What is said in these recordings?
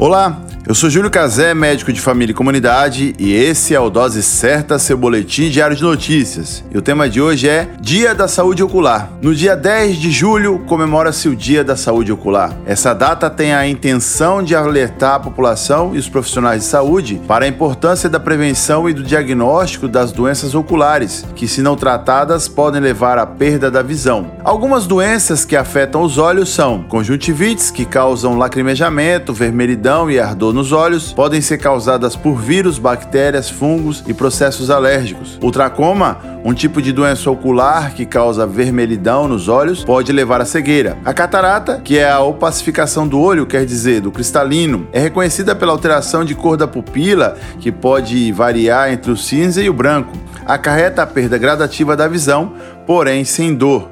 Olá, eu sou Júlio Cazé, médico de família e comunidade, e esse é o Dose Certa, seu boletim diário de notícias. E o tema de hoje é Dia da Saúde Ocular. No dia 10 de julho, comemora-se o Dia da Saúde Ocular. Essa data tem a intenção de alertar a população e os profissionais de saúde para a importância da prevenção e do diagnóstico das doenças oculares, que, se não tratadas, podem levar à perda da visão. Algumas doenças que afetam os olhos são conjuntivites, que causam lacrimejamento, vermelhidão e ardor no nos olhos podem ser causadas por vírus, bactérias, fungos e processos alérgicos. O tracoma, um tipo de doença ocular que causa vermelhidão nos olhos, pode levar à cegueira. A catarata, que é a opacificação do olho, quer dizer, do cristalino, é reconhecida pela alteração de cor da pupila, que pode variar entre o cinza e o branco. Acarreta a perda gradativa da visão, porém sem dor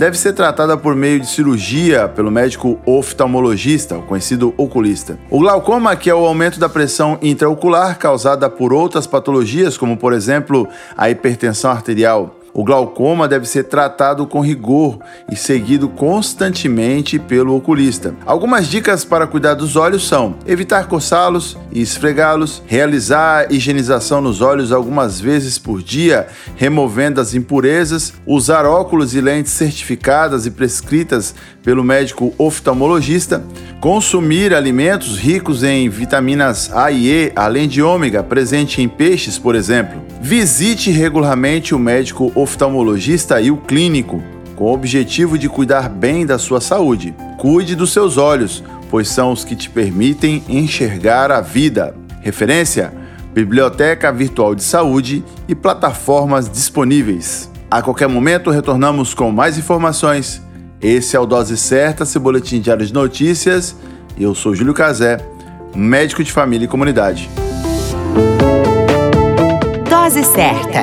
deve ser tratada por meio de cirurgia pelo médico oftalmologista, o conhecido oculista. O glaucoma, que é o aumento da pressão intraocular causada por outras patologias, como por exemplo a hipertensão arterial. O glaucoma deve ser tratado com rigor e seguido constantemente pelo oculista. Algumas dicas para cuidar dos olhos são: evitar coçá-los e esfregá-los, realizar higienização nos olhos algumas vezes por dia, removendo as impurezas, usar óculos e lentes certificadas e prescritas pelo médico oftalmologista, consumir alimentos ricos em vitaminas A e E, além de ômega, presente em peixes, por exemplo. Visite regularmente o médico oftalmologista e o clínico, com o objetivo de cuidar bem da sua saúde. Cuide dos seus olhos, pois são os que te permitem enxergar a vida. Referência: Biblioteca Virtual de Saúde e plataformas disponíveis. A qualquer momento retornamos com mais informações. Esse é o Dose Certa, seu boletim diário de notícias. Eu sou Júlio Cazé, médico de família e comunidade. Dose Certa,